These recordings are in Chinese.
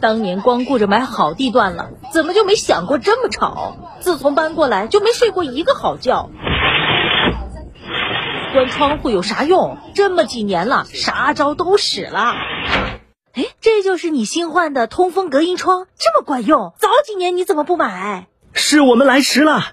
当年光顾着买好地段了，怎么就没想过这么吵？自从搬过来就没睡过一个好觉。关窗户有啥用？这么几年了，啥招都使了。哎，这就是你新换的通风隔音窗，这么管用？早几年你怎么不买？是我们来迟了。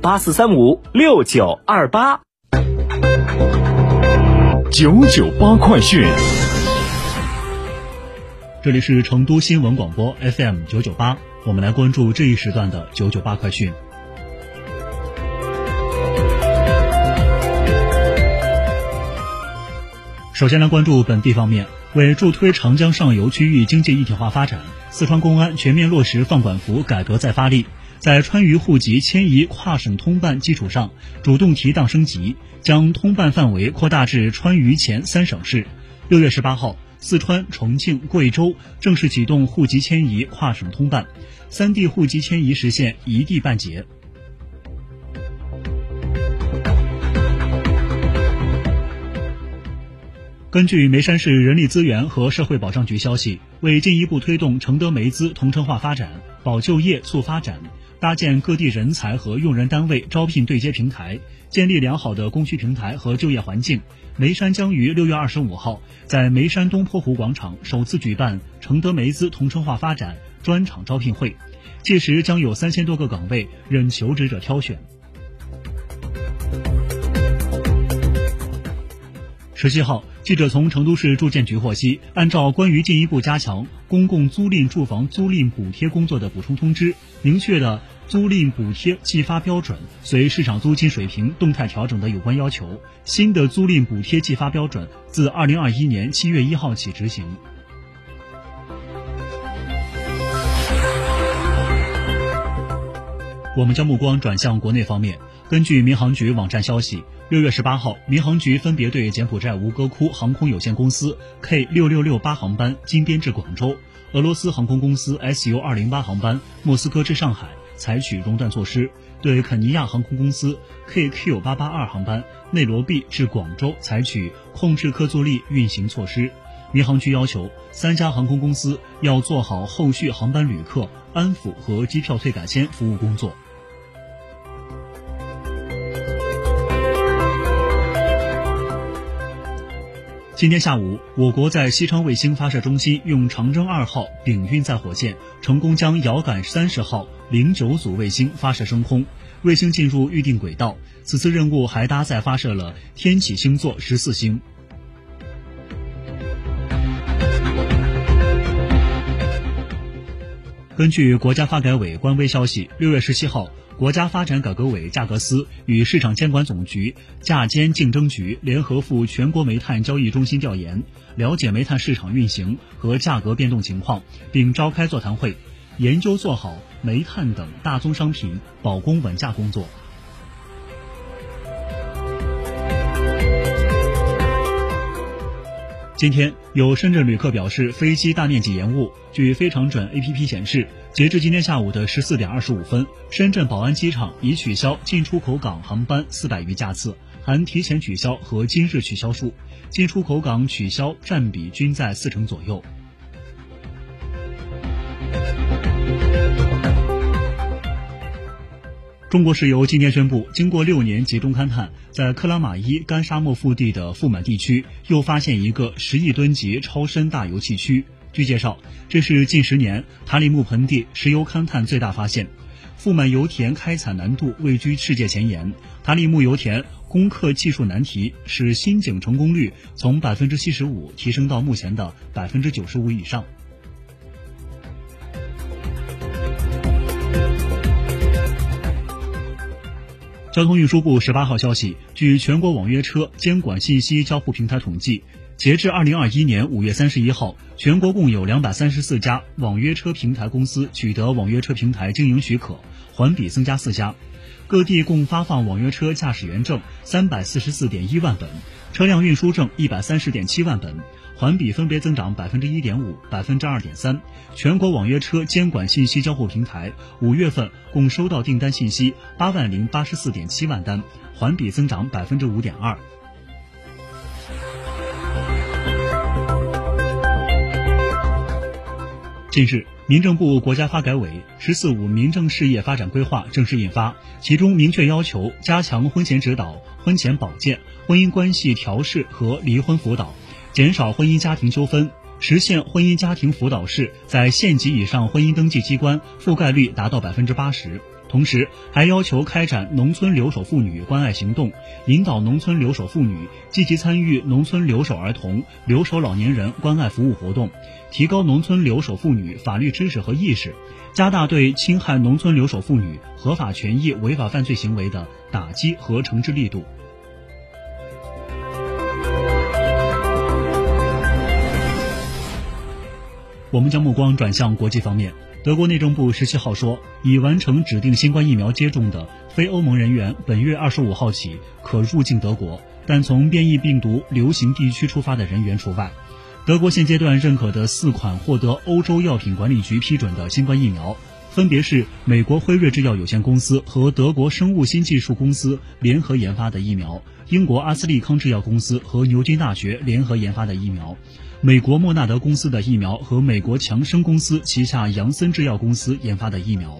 八四三五六九二八，九九八快讯。这里是成都新闻广播 FM 九九八，我们来关注这一时段的九九八快讯。首先来关注本地方面，为助推长江上游区域经济一体化发展，四川公安全面落实放管服改革再发力。在川渝户籍迁移跨省通办基础上，主动提档升级，将通办范围扩大至川渝前三省市。六月十八号，四川、重庆、贵州正式启动户籍迁移跨省通办，三地户籍迁移实现一地办结。根据眉山市人力资源和社会保障局消息，为进一步推动承德梅资同城化发展、保就业、促发展。搭建各地人才和用人单位招聘对接平台，建立良好的供需平台和就业环境。眉山将于六月二十五号在眉山东坡湖广场首次举办承德梅资同城化发展专场招聘会，届时将有三千多个岗位任求职者挑选。十七号，记者从成都市住建局获悉，按照关于进一步加强公共租赁住房租赁补贴工作的补充通知，明确的租赁补贴计发标准随市场租金水平动态调整的有关要求，新的租赁补贴计发标准自二零二一年七月一号起执行。我们将目光转向国内方面，根据民航局网站消息。六月十八号，民航局分别对柬埔寨吴哥窟航空有限公司 K 六六六八航班经编至广州，俄罗斯航空公司 SU 二零八航班莫斯科至上海采取熔断措施，对肯尼亚航空公司 KQ 八八二航班内罗毕至广州采取控制客座力运行措施。民航局要求三家航空公司要做好后续航班旅客安抚和机票退改签服务工作。今天下午，我国在西昌卫星发射中心用长征二号丙运载火箭成功将遥感三十号零九组卫星发射升空，卫星进入预定轨道。此次任务还搭载发射了天启星座十四星。根据国家发改委官微消息，六月十七号，国家发展改革委价格司与市场监管总局价监竞争局联合赴全国煤炭交易中心调研，了解煤炭市场运行和价格变动情况，并召开座谈会，研究做好煤炭等大宗商品保供稳价工作。今天有深圳旅客表示飞机大面积延误。据非常准 APP 显示，截至今天下午的十四点二十五分，深圳宝安机场已取消进出口港航班四百余架次，含提前取消和今日取消数，进出口港取消占比均在四成左右。中国石油今天宣布，经过六年集中勘探，在克拉玛依干沙漠腹地的富满地区又发现一个十亿吨级超深大油气区。据介绍，这是近十年塔里木盆地石油勘探最大发现。富满油田开采难度位居世界前沿，塔里木油田攻克技术难题，使新井成功率从百分之七十五提升到目前的百分之九十五以上。交通运输部十八号消息，据全国网约车监管信息交互平台统计，截至二零二一年五月三十一号，全国共有两百三十四家网约车平台公司取得网约车平台经营许可，环比增加四家。各地共发放网约车驾驶员证三百四十四点一万本，车辆运输证一百三十点七万本。环比分别增长百分之一点五、百分之二点三。全国网约车监管信息交互平台五月份共收到订单信息八万零八十四点七万单，环比增长百分之五点二。近日，民政部、国家发改委“十四五”民政事业发展规划正式印发，其中明确要求加强婚前指导、婚前保健、婚姻关系调试和离婚辅导。减少婚姻家庭纠纷，实现婚姻家庭辅导室在县级以上婚姻登记机关覆盖率达到百分之八十。同时，还要求开展农村留守妇女关爱行动，引导农村留守妇女积极参与农村留守儿童、留守老年人关爱服务活动，提高农村留守妇女法律知识和意识，加大对侵害农村留守妇女合法权益违法犯罪行为的打击和惩治力度。我们将目光转向国际方面。德国内政部十七号说，已完成指定新冠疫苗接种的非欧盟人员，本月二十五号起可入境德国，但从变异病毒流行地区出发的人员除外。德国现阶段认可的四款获得欧洲药品管理局批准的新冠疫苗，分别是美国辉瑞制药有限公司和德国生物新技术公司联合研发的疫苗，英国阿斯利康制药公司和牛津大学联合研发的疫苗。美国莫纳德公司的疫苗和美国强生公司旗下杨森制药公司研发的疫苗。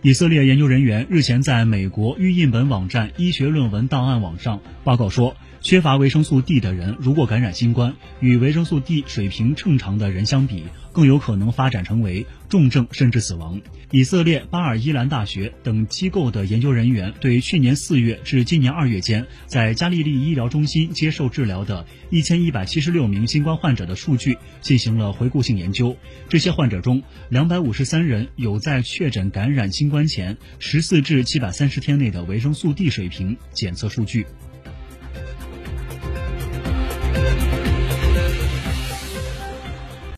以色列研究人员日前在美国预印本网站医学论文档案网上报告说。缺乏维生素 D 的人，如果感染新冠，与维生素 D 水平正常的人相比，更有可能发展成为重症甚至死亡。以色列巴尔伊兰大学等机构的研究人员对去年四月至今年二月间在加利利医疗中心接受治疗的一千一百七十六名新冠患者的数据进行了回顾性研究。这些患者中，两百五十三人有在确诊感染新冠前十四至七百三十天内的维生素 D 水平检测数据。